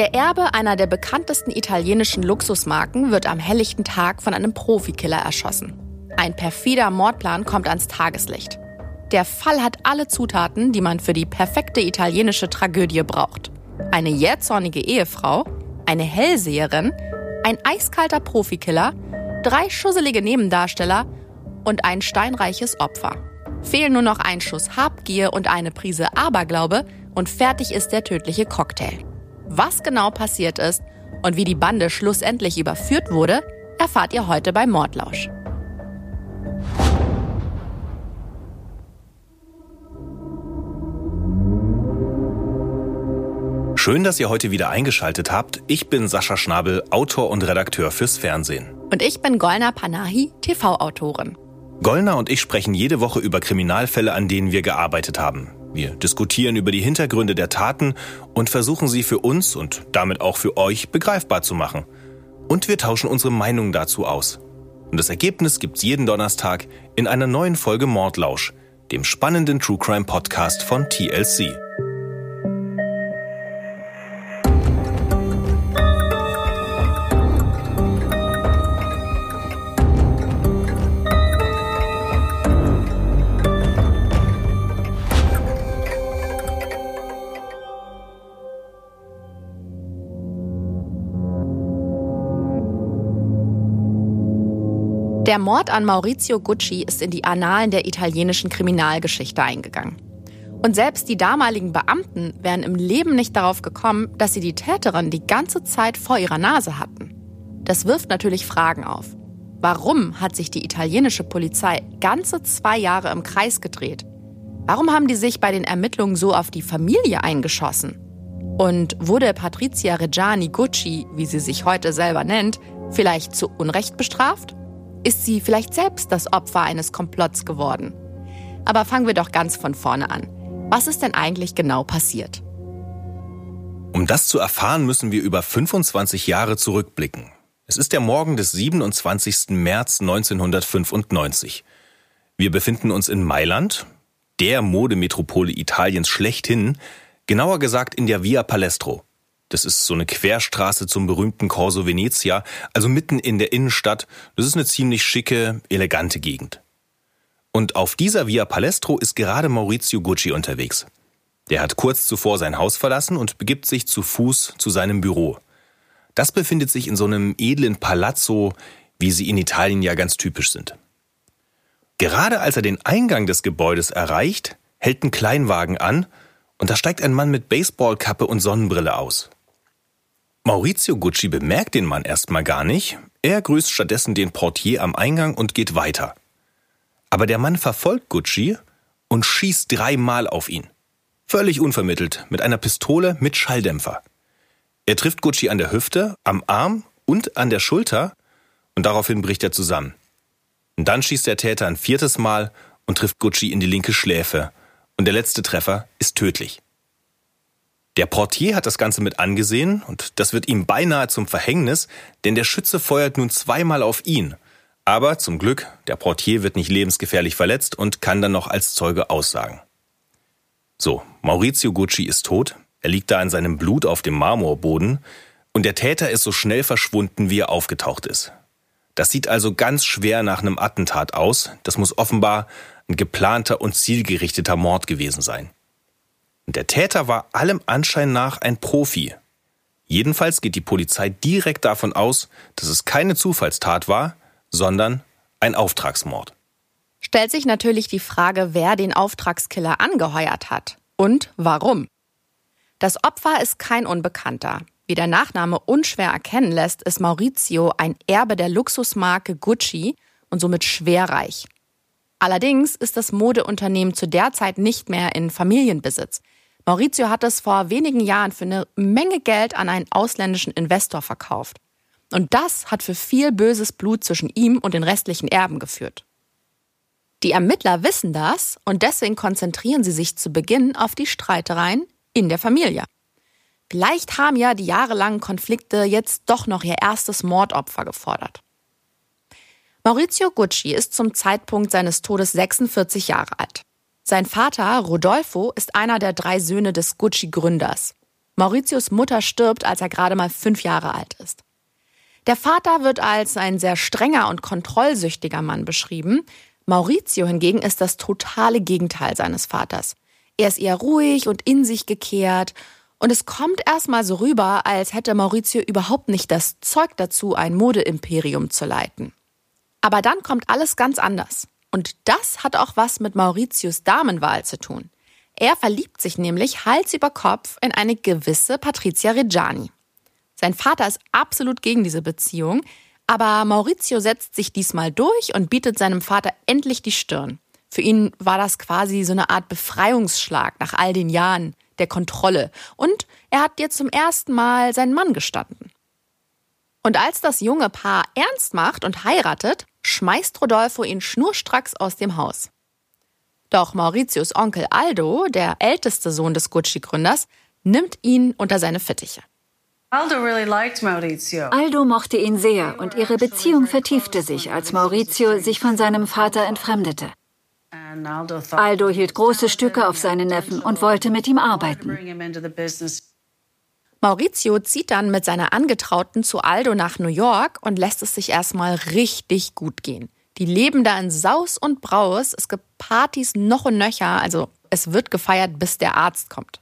Der Erbe einer der bekanntesten italienischen Luxusmarken wird am helllichten Tag von einem Profikiller erschossen. Ein perfider Mordplan kommt ans Tageslicht. Der Fall hat alle Zutaten, die man für die perfekte italienische Tragödie braucht. Eine jähzornige Ehefrau, eine Hellseherin, ein eiskalter Profikiller, drei schusselige Nebendarsteller und ein steinreiches Opfer. Fehlen nur noch ein Schuss Habgier und eine Prise Aberglaube und fertig ist der tödliche Cocktail. Was genau passiert ist und wie die Bande schlussendlich überführt wurde, erfahrt ihr heute bei Mordlausch. Schön, dass ihr heute wieder eingeschaltet habt. Ich bin Sascha Schnabel, Autor und Redakteur fürs Fernsehen. Und ich bin Golna Panahi, TV-Autorin. Gollner und ich sprechen jede Woche über Kriminalfälle, an denen wir gearbeitet haben. Wir diskutieren über die Hintergründe der Taten und versuchen sie für uns und damit auch für euch begreifbar zu machen. Und wir tauschen unsere Meinungen dazu aus. Und das Ergebnis gibt's jeden Donnerstag in einer neuen Folge Mordlausch, dem spannenden True Crime Podcast von TLC. Der Mord an Maurizio Gucci ist in die Annalen der italienischen Kriminalgeschichte eingegangen. Und selbst die damaligen Beamten wären im Leben nicht darauf gekommen, dass sie die Täterin die ganze Zeit vor ihrer Nase hatten. Das wirft natürlich Fragen auf. Warum hat sich die italienische Polizei ganze zwei Jahre im Kreis gedreht? Warum haben die sich bei den Ermittlungen so auf die Familie eingeschossen? Und wurde Patrizia Reggiani Gucci, wie sie sich heute selber nennt, vielleicht zu Unrecht bestraft? Ist sie vielleicht selbst das Opfer eines Komplotts geworden? Aber fangen wir doch ganz von vorne an. Was ist denn eigentlich genau passiert? Um das zu erfahren, müssen wir über 25 Jahre zurückblicken. Es ist der Morgen des 27. März 1995. Wir befinden uns in Mailand, der Modemetropole Italiens schlechthin, genauer gesagt in der Via Palestro. Das ist so eine Querstraße zum berühmten Corso Venezia, also mitten in der Innenstadt. Das ist eine ziemlich schicke, elegante Gegend. Und auf dieser Via Palestro ist gerade Maurizio Gucci unterwegs. Der hat kurz zuvor sein Haus verlassen und begibt sich zu Fuß zu seinem Büro. Das befindet sich in so einem edlen Palazzo, wie sie in Italien ja ganz typisch sind. Gerade als er den Eingang des Gebäudes erreicht, hält ein Kleinwagen an und da steigt ein Mann mit Baseballkappe und Sonnenbrille aus. Maurizio Gucci bemerkt den Mann erstmal gar nicht, er grüßt stattdessen den Portier am Eingang und geht weiter. Aber der Mann verfolgt Gucci und schießt dreimal auf ihn. Völlig unvermittelt, mit einer Pistole mit Schalldämpfer. Er trifft Gucci an der Hüfte, am Arm und an der Schulter und daraufhin bricht er zusammen. Und dann schießt der Täter ein viertes Mal und trifft Gucci in die linke Schläfe. Und der letzte Treffer ist tödlich. Der Portier hat das Ganze mit angesehen und das wird ihm beinahe zum Verhängnis, denn der Schütze feuert nun zweimal auf ihn. Aber zum Glück, der Portier wird nicht lebensgefährlich verletzt und kann dann noch als Zeuge aussagen. So, Maurizio Gucci ist tot, er liegt da in seinem Blut auf dem Marmorboden und der Täter ist so schnell verschwunden, wie er aufgetaucht ist. Das sieht also ganz schwer nach einem Attentat aus, das muss offenbar ein geplanter und zielgerichteter Mord gewesen sein. Der Täter war allem Anschein nach ein Profi. Jedenfalls geht die Polizei direkt davon aus, dass es keine Zufallstat war, sondern ein Auftragsmord. Stellt sich natürlich die Frage, wer den Auftragskiller angeheuert hat und warum. Das Opfer ist kein Unbekannter. Wie der Nachname unschwer erkennen lässt, ist Maurizio ein Erbe der Luxusmarke Gucci und somit schwerreich. Allerdings ist das Modeunternehmen zu der Zeit nicht mehr in Familienbesitz. Maurizio hat es vor wenigen Jahren für eine Menge Geld an einen ausländischen Investor verkauft. Und das hat für viel böses Blut zwischen ihm und den restlichen Erben geführt. Die Ermittler wissen das und deswegen konzentrieren sie sich zu Beginn auf die Streitereien in der Familie. Vielleicht haben ja die jahrelangen Konflikte jetzt doch noch ihr erstes Mordopfer gefordert. Maurizio Gucci ist zum Zeitpunkt seines Todes 46 Jahre alt. Sein Vater, Rodolfo, ist einer der drei Söhne des Gucci-Gründers. Mauritius Mutter stirbt, als er gerade mal fünf Jahre alt ist. Der Vater wird als ein sehr strenger und kontrollsüchtiger Mann beschrieben. Maurizio hingegen ist das totale Gegenteil seines Vaters. Er ist eher ruhig und in sich gekehrt. Und es kommt erstmal so rüber, als hätte Maurizio überhaupt nicht das Zeug dazu, ein Modeimperium zu leiten. Aber dann kommt alles ganz anders. Und das hat auch was mit Mauritius Damenwahl zu tun. Er verliebt sich nämlich Hals über Kopf in eine gewisse Patricia Reggiani. Sein Vater ist absolut gegen diese Beziehung, aber Maurizio setzt sich diesmal durch und bietet seinem Vater endlich die Stirn. Für ihn war das quasi so eine Art Befreiungsschlag nach all den Jahren der Kontrolle. Und er hat jetzt zum ersten Mal seinen Mann gestanden. Und als das junge Paar ernst macht und heiratet, schmeißt Rodolfo ihn schnurstracks aus dem Haus. Doch Mauritius Onkel Aldo, der älteste Sohn des Gucci-Gründers, nimmt ihn unter seine Fittiche. Aldo mochte ihn sehr und ihre Beziehung vertiefte sich, als Maurizio sich von seinem Vater entfremdete. Aldo hielt große Stücke auf seinen Neffen und wollte mit ihm arbeiten. Maurizio zieht dann mit seiner Angetrauten zu Aldo nach New York und lässt es sich erstmal richtig gut gehen. Die leben da in Saus und Braus. Es gibt Partys noch und nöcher. Also es wird gefeiert, bis der Arzt kommt.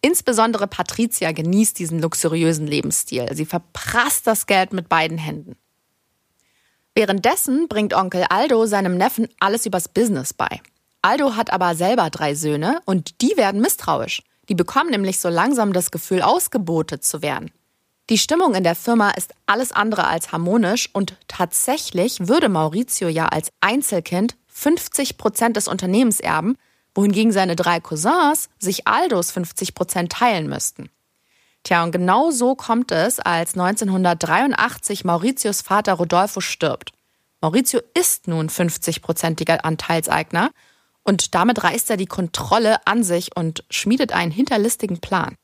Insbesondere Patricia genießt diesen luxuriösen Lebensstil. Sie verprasst das Geld mit beiden Händen. Währenddessen bringt Onkel Aldo seinem Neffen alles übers Business bei. Aldo hat aber selber drei Söhne und die werden misstrauisch. Die bekommen nämlich so langsam das Gefühl, ausgebotet zu werden. Die Stimmung in der Firma ist alles andere als harmonisch und tatsächlich würde Maurizio ja als Einzelkind 50 Prozent des Unternehmens erben, wohingegen seine drei Cousins sich Aldos 50 Prozent teilen müssten. Tja, und genau so kommt es, als 1983 Mauritius Vater Rodolfo stirbt. Maurizio ist nun 50-prozentiger Anteilseigner und damit reißt er die Kontrolle an sich und schmiedet einen hinterlistigen Plan.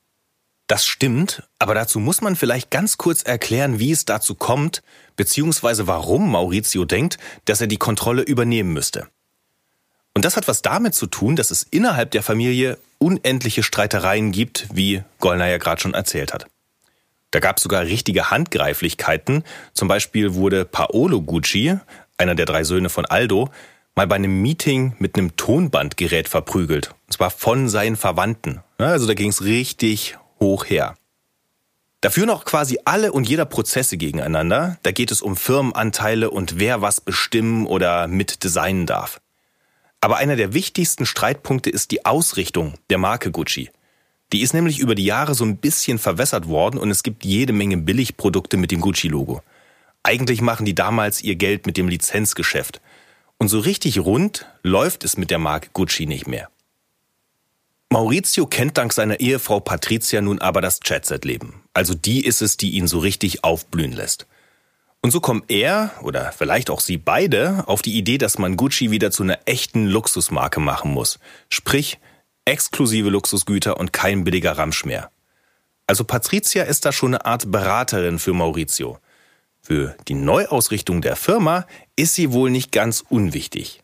Das stimmt, aber dazu muss man vielleicht ganz kurz erklären, wie es dazu kommt, beziehungsweise warum Maurizio denkt, dass er die Kontrolle übernehmen müsste. Und das hat was damit zu tun, dass es innerhalb der Familie unendliche Streitereien gibt, wie Gollner ja gerade schon erzählt hat. Da gab es sogar richtige Handgreiflichkeiten. Zum Beispiel wurde Paolo Gucci, einer der drei Söhne von Aldo, mal bei einem Meeting mit einem Tonbandgerät verprügelt. Und zwar von seinen Verwandten. Also da ging es richtig hoch her. Da führen auch quasi alle und jeder Prozesse gegeneinander. Da geht es um Firmenanteile und wer was bestimmen oder mit designen darf. Aber einer der wichtigsten Streitpunkte ist die Ausrichtung der Marke Gucci. Die ist nämlich über die Jahre so ein bisschen verwässert worden und es gibt jede Menge Billigprodukte mit dem Gucci-Logo. Eigentlich machen die damals ihr Geld mit dem Lizenzgeschäft. Und so richtig rund läuft es mit der Marke Gucci nicht mehr. Maurizio kennt dank seiner Ehefrau Patricia nun aber das Chatset-Leben. Also die ist es, die ihn so richtig aufblühen lässt. Und so kommt er, oder vielleicht auch sie beide, auf die Idee, dass man Gucci wieder zu einer echten Luxusmarke machen muss. Sprich, exklusive Luxusgüter und kein billiger Ramsch mehr. Also Patricia ist da schon eine Art Beraterin für Maurizio. Für die Neuausrichtung der Firma ist sie wohl nicht ganz unwichtig.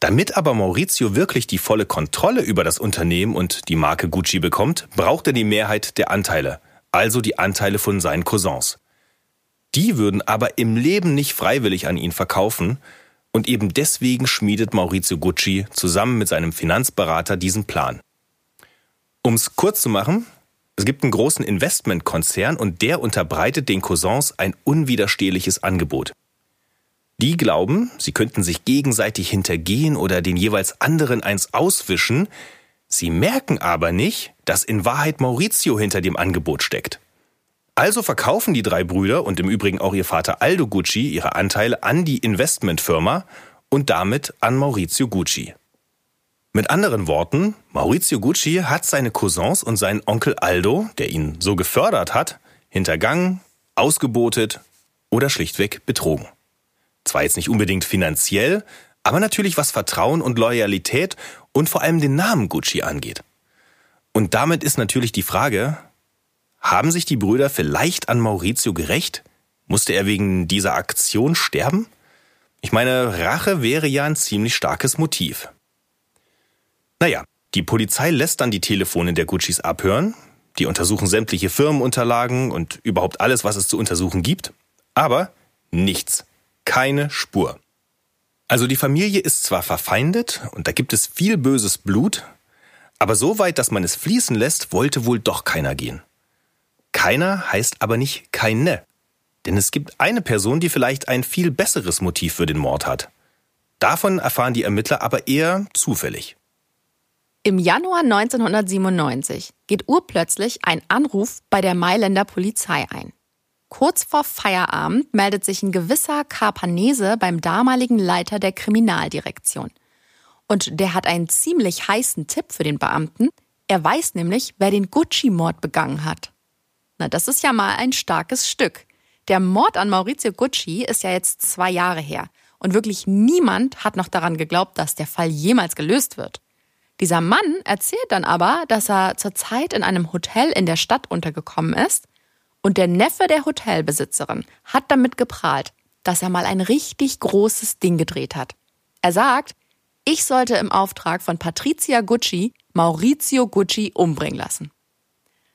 Damit aber Maurizio wirklich die volle Kontrolle über das Unternehmen und die Marke Gucci bekommt, braucht er die Mehrheit der Anteile, also die Anteile von seinen Cousins. Die würden aber im Leben nicht freiwillig an ihn verkaufen, und eben deswegen schmiedet Maurizio Gucci zusammen mit seinem Finanzberater diesen Plan. Um es kurz zu machen, es gibt einen großen Investmentkonzern und der unterbreitet den Cousins ein unwiderstehliches Angebot. Die glauben, sie könnten sich gegenseitig hintergehen oder den jeweils anderen eins auswischen, sie merken aber nicht, dass in Wahrheit Maurizio hinter dem Angebot steckt. Also verkaufen die drei Brüder und im Übrigen auch ihr Vater Aldo Gucci ihre Anteile an die Investmentfirma und damit an Maurizio Gucci. Mit anderen Worten, Maurizio Gucci hat seine Cousins und seinen Onkel Aldo, der ihn so gefördert hat, hintergangen, ausgebotet oder schlichtweg betrogen. Zwar jetzt nicht unbedingt finanziell, aber natürlich was Vertrauen und Loyalität und vor allem den Namen Gucci angeht. Und damit ist natürlich die Frage, haben sich die Brüder vielleicht an Maurizio gerecht? Musste er wegen dieser Aktion sterben? Ich meine, Rache wäre ja ein ziemlich starkes Motiv. Naja, die Polizei lässt dann die Telefone der Guccis abhören. Die untersuchen sämtliche Firmenunterlagen und überhaupt alles, was es zu untersuchen gibt. Aber nichts. Keine Spur. Also die Familie ist zwar verfeindet und da gibt es viel böses Blut, aber so weit, dass man es fließen lässt, wollte wohl doch keiner gehen. Keiner heißt aber nicht keine. Denn es gibt eine Person, die vielleicht ein viel besseres Motiv für den Mord hat. Davon erfahren die Ermittler aber eher zufällig. Im Januar 1997 geht urplötzlich ein Anruf bei der Mailänder Polizei ein. Kurz vor Feierabend meldet sich ein gewisser Carpanese beim damaligen Leiter der Kriminaldirektion. Und der hat einen ziemlich heißen Tipp für den Beamten. Er weiß nämlich, wer den Gucci-Mord begangen hat. Na, das ist ja mal ein starkes Stück. Der Mord an Maurizio Gucci ist ja jetzt zwei Jahre her. Und wirklich niemand hat noch daran geglaubt, dass der Fall jemals gelöst wird. Dieser Mann erzählt dann aber, dass er zurzeit in einem Hotel in der Stadt untergekommen ist und der Neffe der Hotelbesitzerin hat damit geprahlt, dass er mal ein richtig großes Ding gedreht hat. Er sagt, ich sollte im Auftrag von Patricia Gucci Maurizio Gucci umbringen lassen.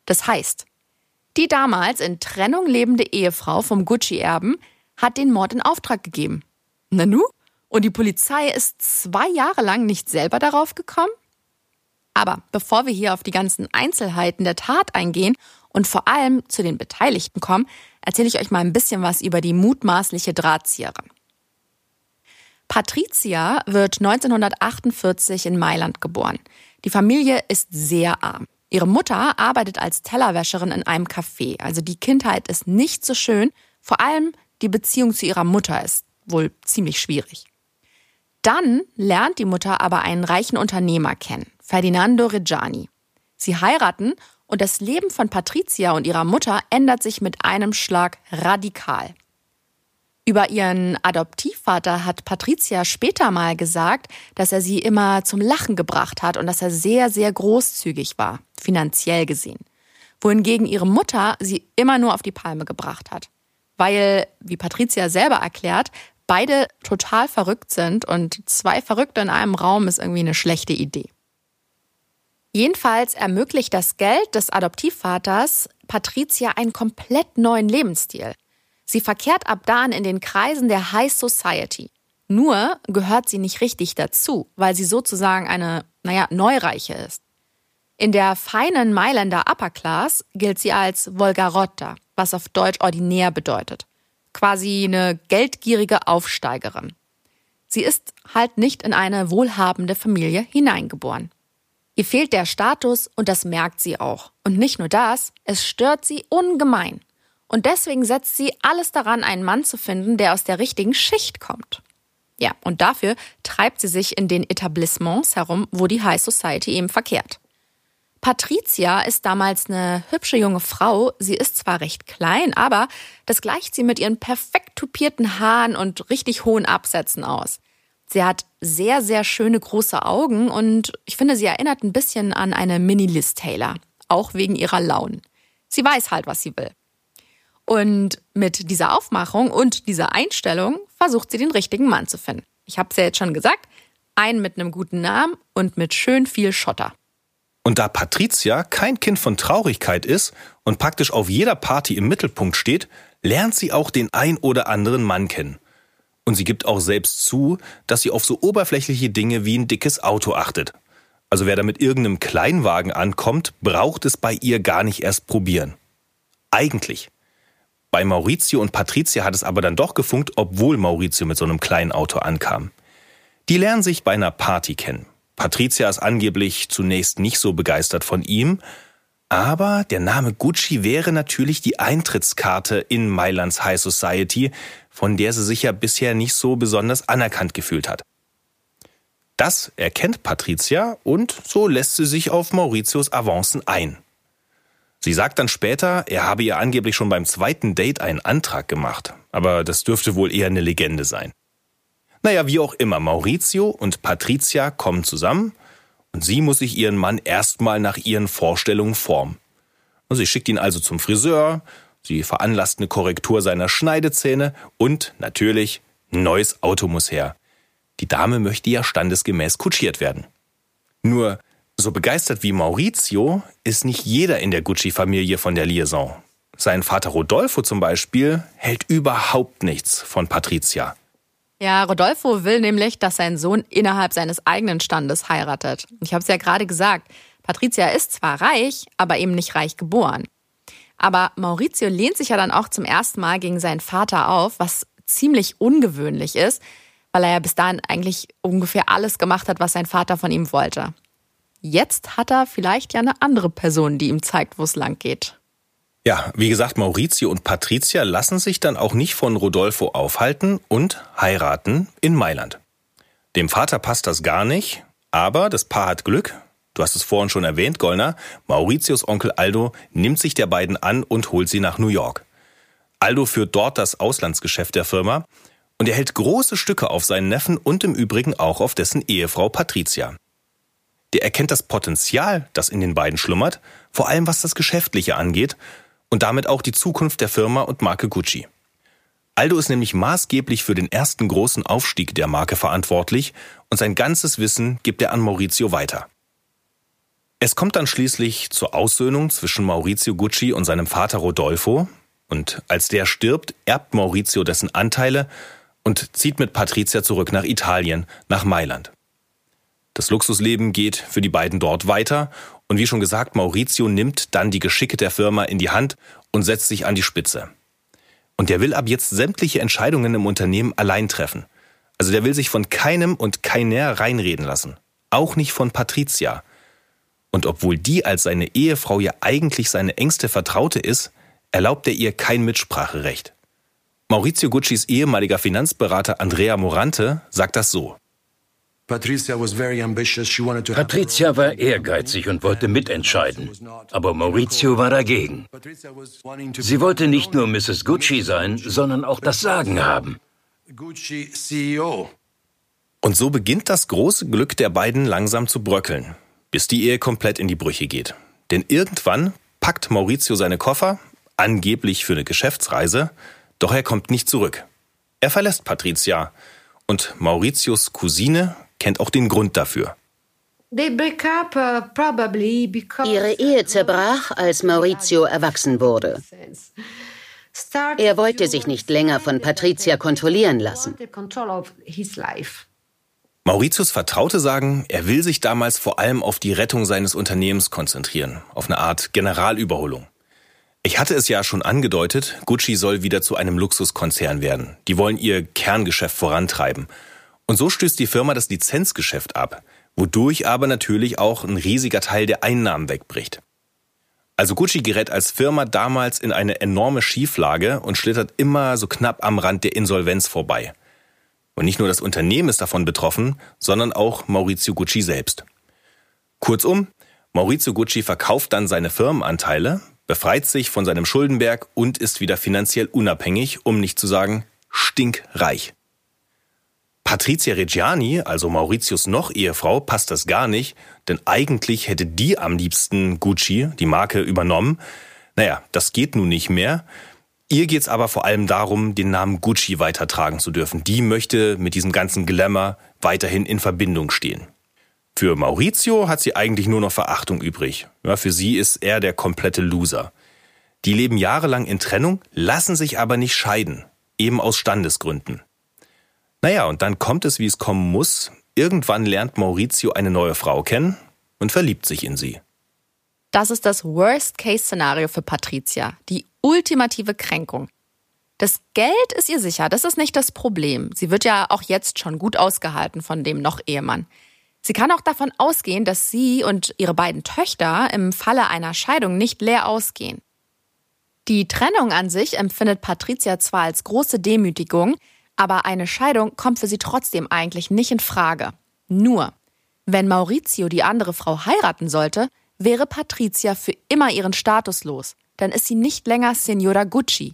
Das heißt, die damals in Trennung lebende Ehefrau vom Gucci-Erben hat den Mord in Auftrag gegeben. Nanu? Und die Polizei ist zwei Jahre lang nicht selber darauf gekommen? Aber bevor wir hier auf die ganzen Einzelheiten der Tat eingehen und vor allem zu den Beteiligten kommen, erzähle ich euch mal ein bisschen was über die mutmaßliche Drahtzieherin. Patricia wird 1948 in Mailand geboren. Die Familie ist sehr arm. Ihre Mutter arbeitet als Tellerwäscherin in einem Café. Also die Kindheit ist nicht so schön. Vor allem die Beziehung zu ihrer Mutter ist wohl ziemlich schwierig. Dann lernt die Mutter aber einen reichen Unternehmer kennen, Ferdinando Reggiani. Sie heiraten und das Leben von Patricia und ihrer Mutter ändert sich mit einem Schlag radikal. Über ihren Adoptivvater hat Patricia später mal gesagt, dass er sie immer zum Lachen gebracht hat und dass er sehr, sehr großzügig war, finanziell gesehen. Wohingegen ihre Mutter sie immer nur auf die Palme gebracht hat. Weil, wie Patricia selber erklärt, beide total verrückt sind und zwei Verrückte in einem Raum ist irgendwie eine schlechte Idee. Jedenfalls ermöglicht das Geld des Adoptivvaters Patricia einen komplett neuen Lebensstil. Sie verkehrt ab dann in den Kreisen der High Society. Nur gehört sie nicht richtig dazu, weil sie sozusagen eine, naja, Neureiche ist. In der feinen Mailänder Upper Class gilt sie als Volgarotta, was auf Deutsch ordinär bedeutet quasi eine geldgierige Aufsteigerin. Sie ist halt nicht in eine wohlhabende Familie hineingeboren. Ihr fehlt der Status und das merkt sie auch. Und nicht nur das, es stört sie ungemein. Und deswegen setzt sie alles daran, einen Mann zu finden, der aus der richtigen Schicht kommt. Ja, und dafür treibt sie sich in den Etablissements herum, wo die High Society eben verkehrt. Patricia ist damals eine hübsche junge Frau. Sie ist zwar recht klein, aber das gleicht sie mit ihren perfekt tupierten Haaren und richtig hohen Absätzen aus. Sie hat sehr, sehr schöne große Augen und ich finde, sie erinnert ein bisschen an eine Mini-Liz Taylor. Auch wegen ihrer Launen. Sie weiß halt, was sie will. Und mit dieser Aufmachung und dieser Einstellung versucht sie den richtigen Mann zu finden. Ich habe es ja jetzt schon gesagt, einen mit einem guten Namen und mit schön viel Schotter. Und da Patricia kein Kind von Traurigkeit ist und praktisch auf jeder Party im Mittelpunkt steht, lernt sie auch den ein oder anderen Mann kennen. Und sie gibt auch selbst zu, dass sie auf so oberflächliche Dinge wie ein dickes Auto achtet. Also wer da mit irgendeinem Kleinwagen ankommt, braucht es bei ihr gar nicht erst probieren. Eigentlich. Bei Maurizio und Patricia hat es aber dann doch gefunkt, obwohl Maurizio mit so einem kleinen Auto ankam. Die lernen sich bei einer Party kennen. Patricia ist angeblich zunächst nicht so begeistert von ihm, aber der Name Gucci wäre natürlich die Eintrittskarte in Mailands High Society, von der sie sich ja bisher nicht so besonders anerkannt gefühlt hat. Das erkennt Patricia und so lässt sie sich auf Mauritius Avancen ein. Sie sagt dann später, er habe ihr angeblich schon beim zweiten Date einen Antrag gemacht, aber das dürfte wohl eher eine Legende sein. Naja, wie auch immer, Maurizio und Patricia kommen zusammen und sie muss sich ihren Mann erstmal nach ihren Vorstellungen formen. Und sie schickt ihn also zum Friseur, sie veranlasst eine Korrektur seiner Schneidezähne und natürlich ein neues Auto muss her. Die Dame möchte ja standesgemäß kutschiert werden. Nur So begeistert wie Maurizio ist nicht jeder in der Gucci-Familie von der Liaison. Sein Vater Rodolfo zum Beispiel hält überhaupt nichts von Patricia. Ja, Rodolfo will nämlich, dass sein Sohn innerhalb seines eigenen Standes heiratet. Ich habe es ja gerade gesagt, Patricia ist zwar reich, aber eben nicht reich geboren. Aber Maurizio lehnt sich ja dann auch zum ersten Mal gegen seinen Vater auf, was ziemlich ungewöhnlich ist, weil er ja bis dahin eigentlich ungefähr alles gemacht hat, was sein Vater von ihm wollte. Jetzt hat er vielleicht ja eine andere Person, die ihm zeigt, wo es lang geht. Ja, wie gesagt, Maurizio und Patricia lassen sich dann auch nicht von Rodolfo aufhalten und heiraten in Mailand. Dem Vater passt das gar nicht, aber das Paar hat Glück. Du hast es vorhin schon erwähnt, Gollner. Mauritius Onkel Aldo nimmt sich der beiden an und holt sie nach New York. Aldo führt dort das Auslandsgeschäft der Firma und er hält große Stücke auf seinen Neffen und im Übrigen auch auf dessen Ehefrau Patricia. Der erkennt das Potenzial, das in den beiden schlummert, vor allem was das Geschäftliche angeht und damit auch die Zukunft der Firma und Marke Gucci. Aldo ist nämlich maßgeblich für den ersten großen Aufstieg der Marke verantwortlich und sein ganzes Wissen gibt er an Maurizio weiter. Es kommt dann schließlich zur Aussöhnung zwischen Maurizio Gucci und seinem Vater Rodolfo und als der stirbt, erbt Maurizio dessen Anteile und zieht mit Patricia zurück nach Italien, nach Mailand. Das Luxusleben geht für die beiden dort weiter und wie schon gesagt, Maurizio nimmt dann die Geschicke der Firma in die Hand und setzt sich an die Spitze. Und der will ab jetzt sämtliche Entscheidungen im Unternehmen allein treffen. Also der will sich von keinem und keiner reinreden lassen. Auch nicht von Patricia. Und obwohl die als seine Ehefrau ja eigentlich seine engste Vertraute ist, erlaubt er ihr kein Mitspracherecht. Maurizio Guccis ehemaliger Finanzberater Andrea Morante sagt das so. Patricia war ehrgeizig und wollte mitentscheiden, aber Maurizio war dagegen. Sie wollte nicht nur Mrs. Gucci sein, sondern auch das Sagen haben. E und so beginnt das große Glück der beiden langsam zu bröckeln, bis die Ehe komplett in die Brüche geht. Denn irgendwann packt Maurizio seine Koffer, angeblich für eine Geschäftsreise, doch er kommt nicht zurück. Er verlässt Patricia und Mauritius Cousine kennt auch den Grund dafür. Uh, Ihre Ehe zerbrach, als Maurizio erwachsen wurde. Er wollte sich nicht länger von Patricia kontrollieren lassen. Mauritius Vertraute sagen, er will sich damals vor allem auf die Rettung seines Unternehmens konzentrieren, auf eine Art Generalüberholung. Ich hatte es ja schon angedeutet, Gucci soll wieder zu einem Luxuskonzern werden. Die wollen ihr Kerngeschäft vorantreiben. Und so stößt die Firma das Lizenzgeschäft ab, wodurch aber natürlich auch ein riesiger Teil der Einnahmen wegbricht. Also Gucci gerät als Firma damals in eine enorme Schieflage und schlittert immer so knapp am Rand der Insolvenz vorbei. Und nicht nur das Unternehmen ist davon betroffen, sondern auch Maurizio Gucci selbst. Kurzum, Maurizio Gucci verkauft dann seine Firmenanteile, befreit sich von seinem Schuldenberg und ist wieder finanziell unabhängig, um nicht zu sagen stinkreich. Patricia Reggiani, also Mauritius noch Ehefrau, passt das gar nicht, denn eigentlich hätte die am liebsten Gucci, die Marke, übernommen. Naja, das geht nun nicht mehr. Ihr geht's aber vor allem darum, den Namen Gucci weitertragen zu dürfen. Die möchte mit diesem ganzen Glamour weiterhin in Verbindung stehen. Für Maurizio hat sie eigentlich nur noch Verachtung übrig. Ja, für sie ist er der komplette Loser. Die leben jahrelang in Trennung, lassen sich aber nicht scheiden, eben aus Standesgründen. Naja, und dann kommt es, wie es kommen muss. Irgendwann lernt Maurizio eine neue Frau kennen und verliebt sich in sie. Das ist das Worst-Case-Szenario für Patricia, die ultimative Kränkung. Das Geld ist ihr sicher, das ist nicht das Problem. Sie wird ja auch jetzt schon gut ausgehalten von dem noch Ehemann. Sie kann auch davon ausgehen, dass sie und ihre beiden Töchter im Falle einer Scheidung nicht leer ausgehen. Die Trennung an sich empfindet Patricia zwar als große Demütigung, aber eine Scheidung kommt für sie trotzdem eigentlich nicht in Frage. Nur, wenn Maurizio die andere Frau heiraten sollte, wäre Patricia für immer ihren Status los. Dann ist sie nicht länger Signora Gucci.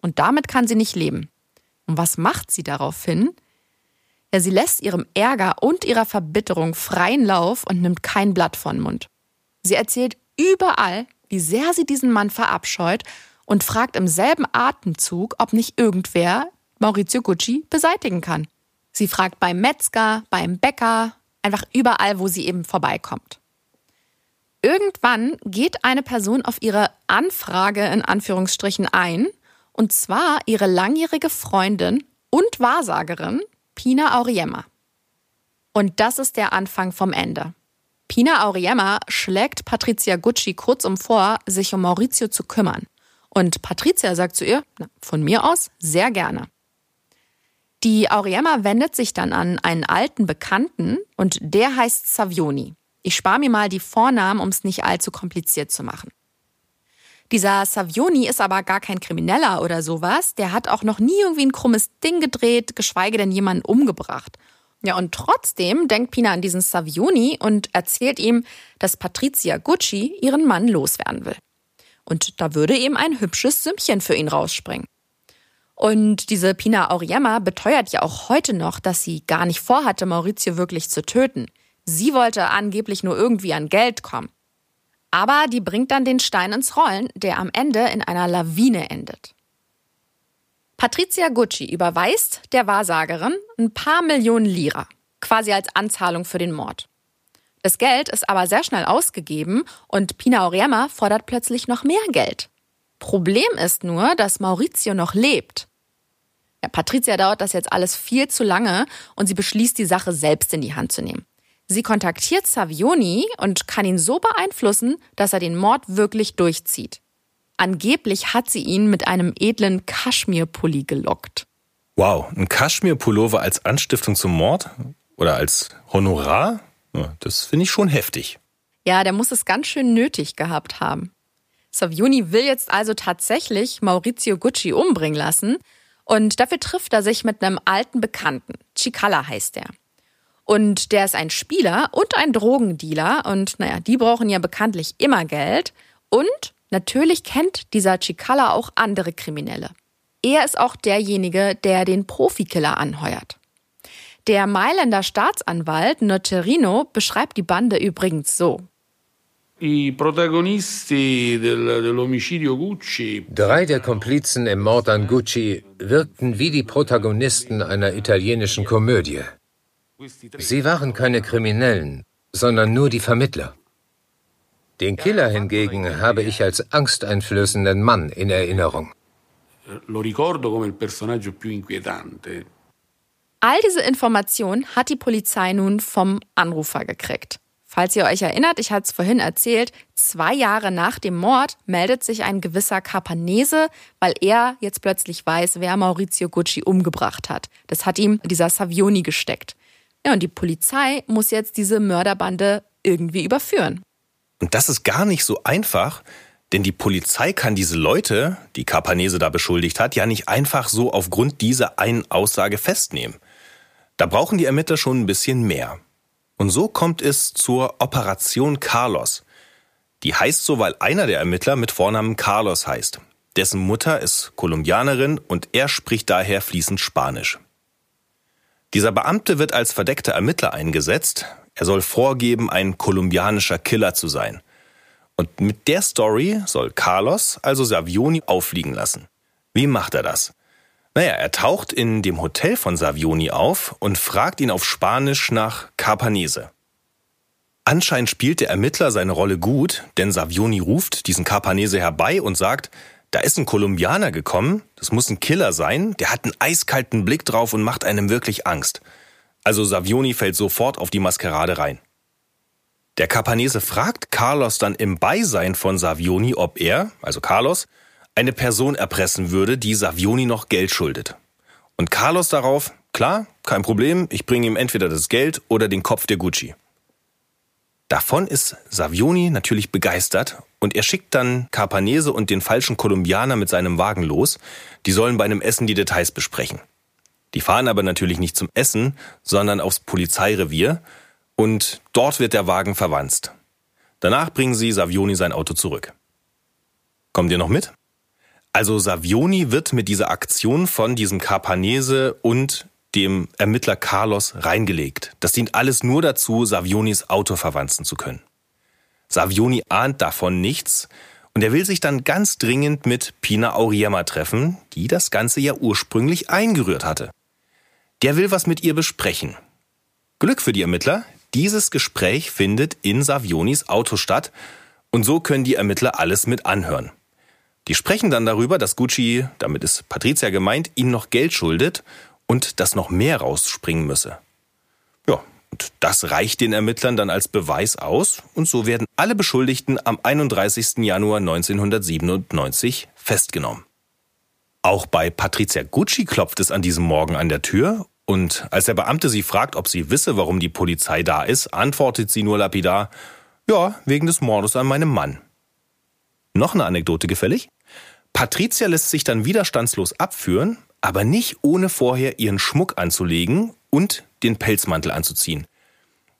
Und damit kann sie nicht leben. Und was macht sie daraufhin? Ja, sie lässt ihrem Ärger und ihrer Verbitterung freien Lauf und nimmt kein Blatt von Mund. Sie erzählt überall, wie sehr sie diesen Mann verabscheut und fragt im selben Atemzug, ob nicht irgendwer Maurizio Gucci beseitigen kann. Sie fragt beim Metzger, beim Bäcker, einfach überall, wo sie eben vorbeikommt. Irgendwann geht eine Person auf ihre Anfrage in Anführungsstrichen ein, und zwar ihre langjährige Freundin und Wahrsagerin Pina Auriemma. Und das ist der Anfang vom Ende. Pina Auriemma schlägt Patricia Gucci kurzum vor, sich um Maurizio zu kümmern. Und Patricia sagt zu ihr, na, von mir aus, sehr gerne. Die Auriemma wendet sich dann an einen alten Bekannten und der heißt Savioni. Ich spare mir mal die Vornamen, um es nicht allzu kompliziert zu machen. Dieser Savioni ist aber gar kein Krimineller oder sowas. Der hat auch noch nie irgendwie ein krummes Ding gedreht, geschweige denn jemanden umgebracht. Ja, und trotzdem denkt Pina an diesen Savioni und erzählt ihm, dass Patricia Gucci ihren Mann loswerden will. Und da würde eben ein hübsches Sümmchen für ihn rausspringen. Und diese Pina Auriemma beteuert ja auch heute noch, dass sie gar nicht vorhatte, Maurizio wirklich zu töten. Sie wollte angeblich nur irgendwie an Geld kommen. Aber die bringt dann den Stein ins Rollen, der am Ende in einer Lawine endet. Patricia Gucci überweist der Wahrsagerin ein paar Millionen Lira, quasi als Anzahlung für den Mord. Das Geld ist aber sehr schnell ausgegeben und Pina Auriemma fordert plötzlich noch mehr Geld. Problem ist nur, dass Maurizio noch lebt. Ja, Patricia dauert das jetzt alles viel zu lange und sie beschließt, die Sache selbst in die Hand zu nehmen. Sie kontaktiert Savioni und kann ihn so beeinflussen, dass er den Mord wirklich durchzieht. Angeblich hat sie ihn mit einem edlen Kaschmirpulli gelockt. Wow, ein Kaschmirpullover als Anstiftung zum Mord? Oder als Honorar? Das finde ich schon heftig. Ja, der muss es ganz schön nötig gehabt haben. Savioni will jetzt also tatsächlich Maurizio Gucci umbringen lassen und dafür trifft er sich mit einem alten Bekannten. Cicala heißt er. Und der ist ein Spieler und ein Drogendealer. Und naja, die brauchen ja bekanntlich immer Geld. Und natürlich kennt dieser Cicala auch andere Kriminelle. Er ist auch derjenige, der den Profikiller anheuert. Der Mailänder Staatsanwalt Nocerino beschreibt die Bande übrigens so. Drei der Komplizen im Mord an Gucci wirkten wie die Protagonisten einer italienischen Komödie. Sie waren keine Kriminellen, sondern nur die Vermittler. Den Killer hingegen habe ich als angsteinflößenden Mann in Erinnerung. All diese Informationen hat die Polizei nun vom Anrufer gekriegt. Falls ihr euch erinnert, ich hatte es vorhin erzählt, zwei Jahre nach dem Mord meldet sich ein gewisser Capanese, weil er jetzt plötzlich weiß, wer Maurizio Gucci umgebracht hat. Das hat ihm dieser Savioni gesteckt. Ja, und die Polizei muss jetzt diese Mörderbande irgendwie überführen. Und das ist gar nicht so einfach, denn die Polizei kann diese Leute, die Capanese da beschuldigt hat, ja nicht einfach so aufgrund dieser einen Aussage festnehmen. Da brauchen die Ermittler schon ein bisschen mehr. Und so kommt es zur Operation Carlos. Die heißt so, weil einer der Ermittler mit Vornamen Carlos heißt. Dessen Mutter ist Kolumbianerin und er spricht daher fließend Spanisch. Dieser Beamte wird als verdeckter Ermittler eingesetzt. Er soll vorgeben, ein kolumbianischer Killer zu sein. Und mit der Story soll Carlos also Savioni auffliegen lassen. Wie macht er das? Naja, er taucht in dem Hotel von Savioni auf und fragt ihn auf Spanisch nach Carpanese. Anscheinend spielt der Ermittler seine Rolle gut, denn Savioni ruft diesen Carpanese herbei und sagt, da ist ein Kolumbianer gekommen, das muss ein Killer sein, der hat einen eiskalten Blick drauf und macht einem wirklich Angst. Also Savioni fällt sofort auf die Maskerade rein. Der Capanese fragt Carlos dann im Beisein von Savioni, ob er, also Carlos, eine Person erpressen würde, die Savioni noch Geld schuldet. Und Carlos darauf, klar, kein Problem, ich bringe ihm entweder das Geld oder den Kopf der Gucci. Davon ist Savioni natürlich begeistert und er schickt dann Carpanese und den falschen Kolumbianer mit seinem Wagen los. Die sollen bei einem Essen die Details besprechen. Die fahren aber natürlich nicht zum Essen, sondern aufs Polizeirevier und dort wird der Wagen verwanzt. Danach bringen sie Savioni sein Auto zurück. Kommt ihr noch mit? Also Savioni wird mit dieser Aktion von diesem Carpanese und dem Ermittler Carlos reingelegt. Das dient alles nur dazu, Savionis Auto verwanzen zu können. Savioni ahnt davon nichts und er will sich dann ganz dringend mit Pina Auriemma treffen, die das Ganze ja ursprünglich eingerührt hatte. Der will was mit ihr besprechen. Glück für die Ermittler, dieses Gespräch findet in Savionis Auto statt und so können die Ermittler alles mit anhören. Die sprechen dann darüber, dass Gucci, damit ist Patricia gemeint, ihnen noch Geld schuldet und dass noch mehr rausspringen müsse. Ja, und das reicht den Ermittlern dann als Beweis aus und so werden alle Beschuldigten am 31. Januar 1997 festgenommen. Auch bei Patricia Gucci klopft es an diesem Morgen an der Tür und als der Beamte sie fragt, ob sie wisse, warum die Polizei da ist, antwortet sie nur lapidar, ja, wegen des Mordes an meinem Mann. Noch eine Anekdote gefällig? Patricia lässt sich dann widerstandslos abführen, aber nicht ohne vorher ihren Schmuck anzulegen und den Pelzmantel anzuziehen.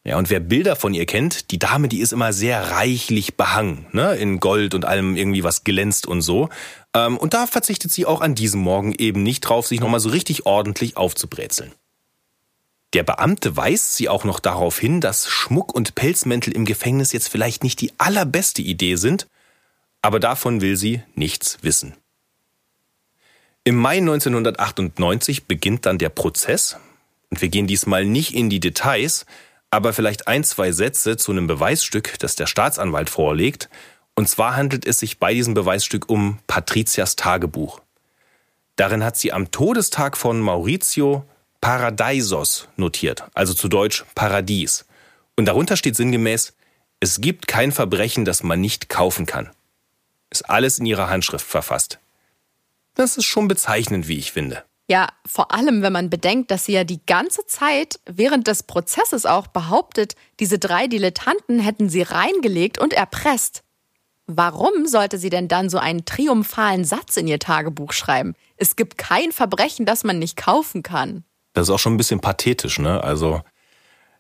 Ja, und wer Bilder von ihr kennt, die Dame, die ist immer sehr reichlich behangen, ne, in Gold und allem irgendwie was glänzt und so. Ähm, und da verzichtet sie auch an diesem Morgen eben nicht drauf, sich nochmal so richtig ordentlich aufzubrezeln. Der Beamte weist sie auch noch darauf hin, dass Schmuck und Pelzmäntel im Gefängnis jetzt vielleicht nicht die allerbeste Idee sind, aber davon will sie nichts wissen. Im Mai 1998 beginnt dann der Prozess und wir gehen diesmal nicht in die Details, aber vielleicht ein, zwei Sätze zu einem Beweisstück, das der Staatsanwalt vorlegt. Und zwar handelt es sich bei diesem Beweisstück um Patrizias Tagebuch. Darin hat sie am Todestag von Maurizio Paradeisos notiert, also zu Deutsch Paradies. Und darunter steht sinngemäß, es gibt kein Verbrechen, das man nicht kaufen kann. Ist alles in ihrer Handschrift verfasst. Das ist schon bezeichnend, wie ich finde. Ja, vor allem, wenn man bedenkt, dass sie ja die ganze Zeit während des Prozesses auch behauptet, diese drei Dilettanten hätten sie reingelegt und erpresst. Warum sollte sie denn dann so einen triumphalen Satz in ihr Tagebuch schreiben? Es gibt kein Verbrechen, das man nicht kaufen kann. Das ist auch schon ein bisschen pathetisch, ne? Also,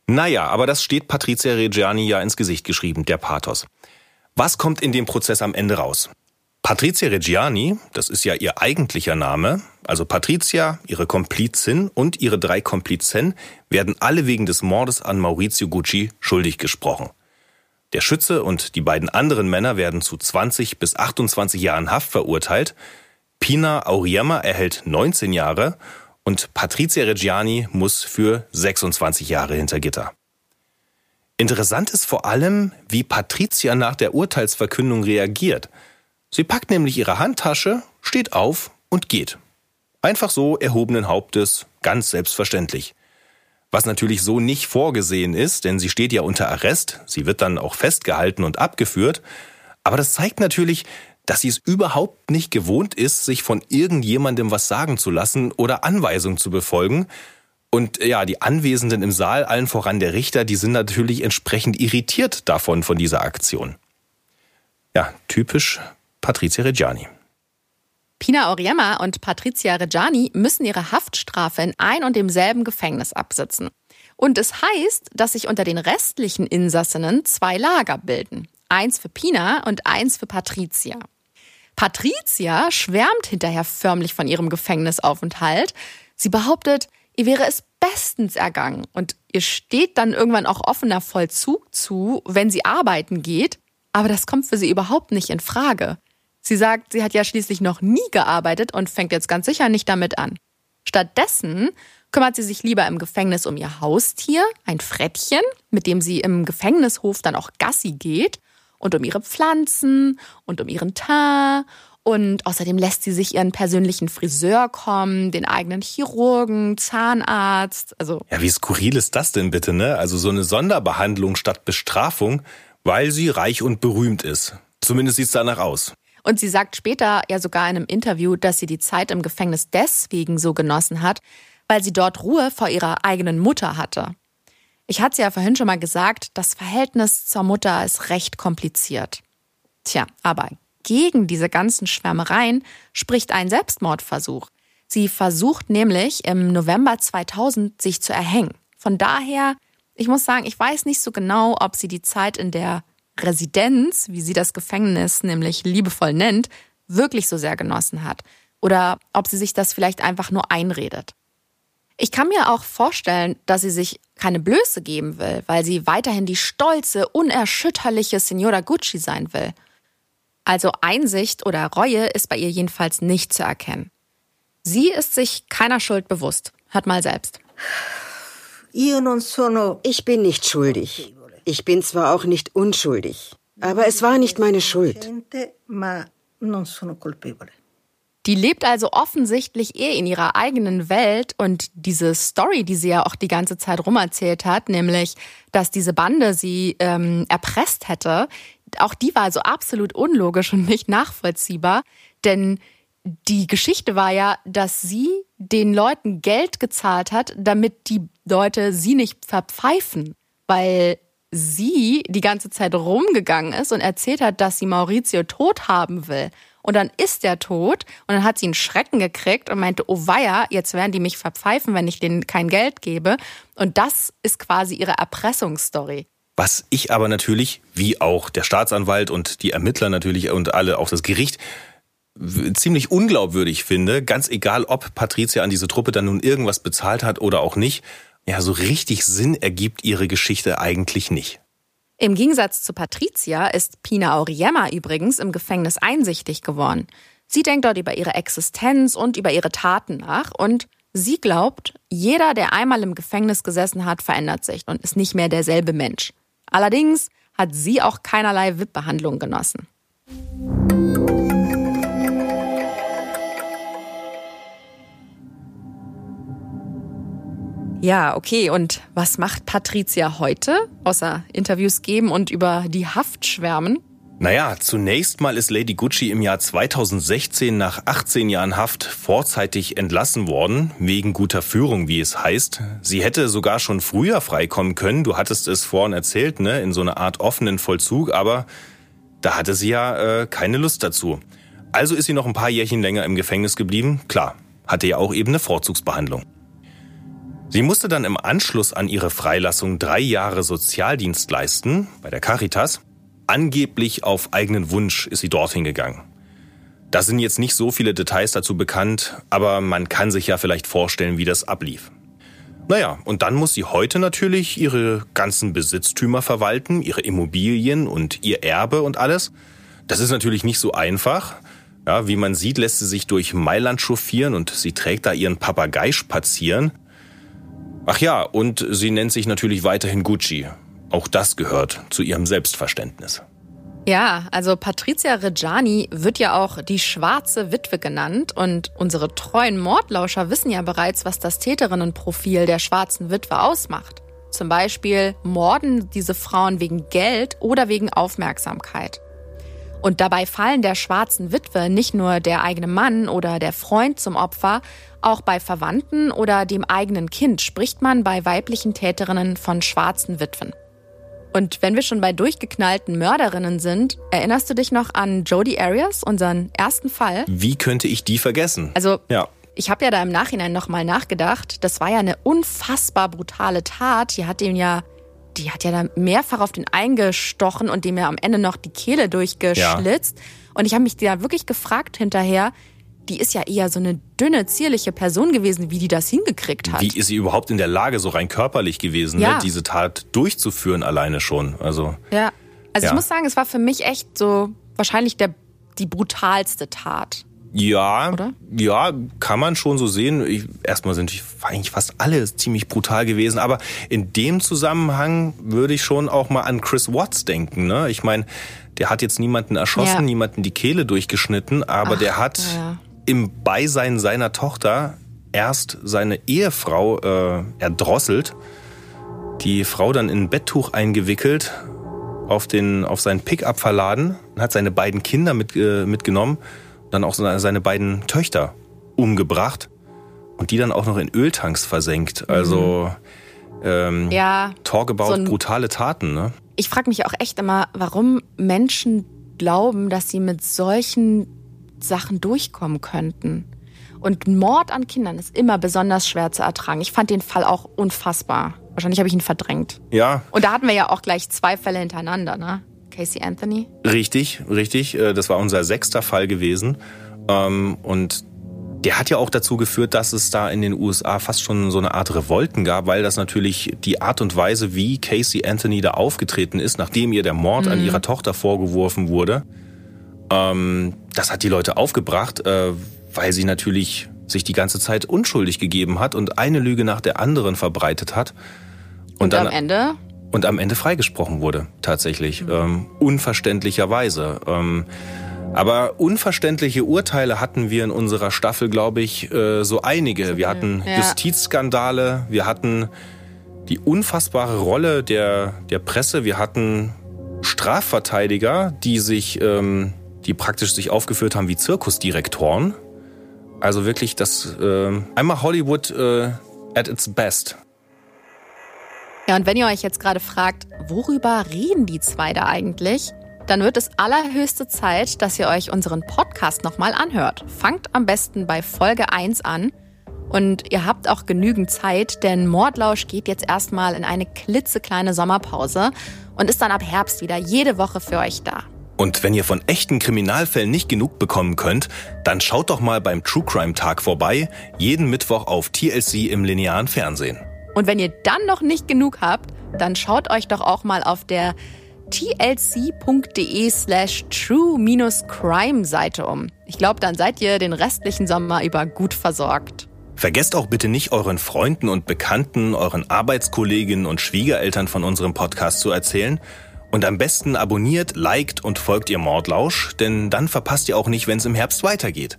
naja, aber das steht Patricia Reggiani ja ins Gesicht geschrieben, der Pathos. Was kommt in dem Prozess am Ende raus? Patricia Reggiani, das ist ja ihr eigentlicher Name, also Patricia, ihre Komplizin und ihre drei Komplizen werden alle wegen des Mordes an Maurizio Gucci schuldig gesprochen. Der Schütze und die beiden anderen Männer werden zu 20 bis 28 Jahren Haft verurteilt. Pina Auriemma erhält 19 Jahre und Patricia Reggiani muss für 26 Jahre hinter Gitter. Interessant ist vor allem, wie Patricia nach der Urteilsverkündung reagiert. Sie packt nämlich ihre Handtasche, steht auf und geht. Einfach so erhobenen Hauptes, ganz selbstverständlich. Was natürlich so nicht vorgesehen ist, denn sie steht ja unter Arrest, sie wird dann auch festgehalten und abgeführt. Aber das zeigt natürlich, dass sie es überhaupt nicht gewohnt ist, sich von irgendjemandem was sagen zu lassen oder Anweisungen zu befolgen. Und ja, die Anwesenden im Saal, allen voran der Richter, die sind natürlich entsprechend irritiert davon, von dieser Aktion. Ja, typisch Patrizia Reggiani. Pina Auriemma und Patrizia Reggiani müssen ihre Haftstrafe in ein und demselben Gefängnis absitzen. Und es heißt, dass sich unter den restlichen Insassinnen zwei Lager bilden. Eins für Pina und eins für Patrizia. Patrizia schwärmt hinterher förmlich von ihrem Gefängnisaufenthalt. Sie behauptet, ihr wäre es bestens ergangen und ihr steht dann irgendwann auch offener Vollzug zu, wenn sie arbeiten geht. Aber das kommt für sie überhaupt nicht in Frage. Sie sagt, sie hat ja schließlich noch nie gearbeitet und fängt jetzt ganz sicher nicht damit an. Stattdessen kümmert sie sich lieber im Gefängnis um ihr Haustier, ein Frettchen, mit dem sie im Gefängnishof dann auch Gassi geht, und um ihre Pflanzen und um ihren Teint. Und außerdem lässt sie sich ihren persönlichen Friseur kommen, den eigenen Chirurgen, Zahnarzt. Also ja, wie skurril ist das denn bitte, ne? Also so eine Sonderbehandlung statt Bestrafung, weil sie reich und berühmt ist. Zumindest sieht es danach aus. Und sie sagt später ja sogar in einem Interview, dass sie die Zeit im Gefängnis deswegen so genossen hat, weil sie dort Ruhe vor ihrer eigenen Mutter hatte. Ich hatte ja vorhin schon mal gesagt, das Verhältnis zur Mutter ist recht kompliziert. Tja, aber gegen diese ganzen Schwärmereien spricht ein Selbstmordversuch. Sie versucht nämlich im November 2000 sich zu erhängen. Von daher, ich muss sagen, ich weiß nicht so genau, ob sie die Zeit in der Residenz, wie sie das Gefängnis nämlich liebevoll nennt, wirklich so sehr genossen hat. Oder ob sie sich das vielleicht einfach nur einredet. Ich kann mir auch vorstellen, dass sie sich keine Blöße geben will, weil sie weiterhin die stolze, unerschütterliche Signora Gucci sein will. Also Einsicht oder Reue ist bei ihr jedenfalls nicht zu erkennen. Sie ist sich keiner Schuld bewusst. Hört mal selbst. Ich bin nicht schuldig. Ich bin zwar auch nicht unschuldig, aber es war nicht meine Schuld. Die lebt also offensichtlich eher in ihrer eigenen Welt und diese Story, die sie ja auch die ganze Zeit rumerzählt hat, nämlich, dass diese Bande sie ähm, erpresst hätte, auch die war also absolut unlogisch und nicht nachvollziehbar, denn die Geschichte war ja, dass sie den Leuten Geld gezahlt hat, damit die Leute sie nicht verpfeifen, weil sie die ganze Zeit rumgegangen ist und erzählt hat, dass sie Maurizio tot haben will. Und dann ist er tot und dann hat sie einen Schrecken gekriegt und meinte, oh weia, jetzt werden die mich verpfeifen, wenn ich denen kein Geld gebe. Und das ist quasi ihre Erpressungsstory. Was ich aber natürlich, wie auch der Staatsanwalt und die Ermittler natürlich und alle, auch das Gericht, ziemlich unglaubwürdig finde, ganz egal, ob Patricia an diese Truppe dann nun irgendwas bezahlt hat oder auch nicht, ja, so richtig Sinn ergibt ihre Geschichte eigentlich nicht. Im Gegensatz zu Patricia ist Pina Auriemma übrigens im Gefängnis einsichtig geworden. Sie denkt dort über ihre Existenz und über ihre Taten nach und sie glaubt, jeder, der einmal im Gefängnis gesessen hat, verändert sich und ist nicht mehr derselbe Mensch. Allerdings hat sie auch keinerlei VIP-Behandlung genossen. Ja, okay. Und was macht Patricia heute, außer Interviews geben und über die Haft schwärmen? Naja, zunächst mal ist Lady Gucci im Jahr 2016 nach 18 Jahren Haft vorzeitig entlassen worden, wegen guter Führung, wie es heißt. Sie hätte sogar schon früher freikommen können, du hattest es vorhin erzählt, ne, in so einer Art offenen Vollzug, aber da hatte sie ja äh, keine Lust dazu. Also ist sie noch ein paar Jährchen länger im Gefängnis geblieben, klar, hatte ja auch eben eine Vorzugsbehandlung. Sie musste dann im Anschluss an ihre Freilassung drei Jahre Sozialdienst leisten bei der Caritas. Angeblich auf eigenen Wunsch ist sie dorthin gegangen. Da sind jetzt nicht so viele Details dazu bekannt, aber man kann sich ja vielleicht vorstellen, wie das ablief. Naja, und dann muss sie heute natürlich ihre ganzen Besitztümer verwalten, ihre Immobilien und ihr Erbe und alles. Das ist natürlich nicht so einfach. Ja, wie man sieht, lässt sie sich durch Mailand chauffieren und sie trägt da ihren Papagei spazieren. Ach ja, und sie nennt sich natürlich weiterhin Gucci. Auch das gehört zu ihrem Selbstverständnis. Ja, also Patricia Reggiani wird ja auch die schwarze Witwe genannt und unsere treuen Mordlauscher wissen ja bereits, was das Täterinnenprofil der schwarzen Witwe ausmacht. Zum Beispiel morden diese Frauen wegen Geld oder wegen Aufmerksamkeit. Und dabei fallen der schwarzen Witwe nicht nur der eigene Mann oder der Freund zum Opfer, auch bei Verwandten oder dem eigenen Kind spricht man bei weiblichen Täterinnen von schwarzen Witwen. Und wenn wir schon bei durchgeknallten Mörderinnen sind, erinnerst du dich noch an Jodie Arias, unseren ersten Fall? Wie könnte ich die vergessen? Also, ja. ich habe ja da im Nachhinein nochmal nachgedacht. Das war ja eine unfassbar brutale Tat. Die hat den ja, die hat ja da mehrfach auf den eingestochen und dem ja am Ende noch die Kehle durchgeschlitzt. Ja. Und ich habe mich da wirklich gefragt hinterher, die ist ja eher so eine dünne, zierliche Person gewesen, wie die das hingekriegt hat. Wie ist sie überhaupt in der Lage, so rein körperlich gewesen, ne, ja. ne, diese Tat durchzuführen alleine schon? Also, ja, also ja. ich muss sagen, es war für mich echt so wahrscheinlich der, die brutalste Tat. Ja, Oder? ja, kann man schon so sehen. Ich, erstmal sind eigentlich fast alle ziemlich brutal gewesen, aber in dem Zusammenhang würde ich schon auch mal an Chris Watts denken. Ne? Ich meine, der hat jetzt niemanden erschossen, ja. niemanden die Kehle durchgeschnitten, aber Ach, der hat ja im Beisein seiner Tochter erst seine Ehefrau äh, erdrosselt, die Frau dann in ein Betttuch eingewickelt, auf, den, auf seinen Pickup verladen hat seine beiden Kinder mit, äh, mitgenommen, dann auch seine beiden Töchter umgebracht und die dann auch noch in Öltanks versenkt. Also mhm. ähm, ja, talk about so brutale Taten. Ne? Ich frage mich auch echt immer, warum Menschen glauben, dass sie mit solchen Sachen durchkommen könnten. Und Mord an Kindern ist immer besonders schwer zu ertragen. Ich fand den Fall auch unfassbar. Wahrscheinlich habe ich ihn verdrängt. Ja. Und da hatten wir ja auch gleich zwei Fälle hintereinander, ne? Casey Anthony. Richtig, richtig. Äh, das war unser sechster Fall gewesen. Ähm, und der hat ja auch dazu geführt, dass es da in den USA fast schon so eine Art Revolten gab, weil das natürlich die Art und Weise, wie Casey Anthony da aufgetreten ist, nachdem ihr der Mord mhm. an ihrer Tochter vorgeworfen wurde, ähm, das hat die Leute aufgebracht, äh, weil sie natürlich sich die ganze Zeit unschuldig gegeben hat und eine Lüge nach der anderen verbreitet hat. Und, und dann, am Ende? Und am Ende freigesprochen wurde, tatsächlich. Mhm. Ähm, unverständlicherweise. Ähm, aber unverständliche Urteile hatten wir in unserer Staffel, glaube ich, äh, so einige. Wir hatten ja. Justizskandale, wir hatten die unfassbare Rolle der, der Presse, wir hatten Strafverteidiger, die sich, ähm, die praktisch sich aufgeführt haben wie Zirkusdirektoren. Also wirklich das äh, einmal Hollywood äh, at its best. Ja, und wenn ihr euch jetzt gerade fragt, worüber reden die zwei da eigentlich? dann wird es allerhöchste Zeit, dass ihr euch unseren Podcast nochmal anhört. Fangt am besten bei Folge 1 an. Und ihr habt auch genügend Zeit, denn Mordlausch geht jetzt erstmal in eine klitzekleine Sommerpause und ist dann ab Herbst wieder jede Woche für euch da. Und wenn ihr von echten Kriminalfällen nicht genug bekommen könnt, dann schaut doch mal beim True Crime Tag vorbei, jeden Mittwoch auf TLC im linearen Fernsehen. Und wenn ihr dann noch nicht genug habt, dann schaut euch doch auch mal auf der tlc.de slash true-crime-Seite um. Ich glaube, dann seid ihr den restlichen Sommer über gut versorgt. Vergesst auch bitte nicht, euren Freunden und Bekannten, euren Arbeitskolleginnen und Schwiegereltern von unserem Podcast zu erzählen. Und am besten abonniert, liked und folgt ihr Mordlausch, denn dann verpasst ihr auch nicht, wenn es im Herbst weitergeht.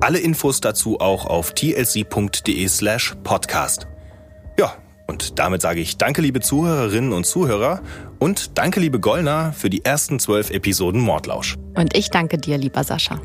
Alle Infos dazu auch auf tlc.de slash podcast. Ja, und damit sage ich danke, liebe Zuhörerinnen und Zuhörer und danke, liebe Gollner, für die ersten zwölf Episoden Mordlausch. Und ich danke dir, lieber Sascha.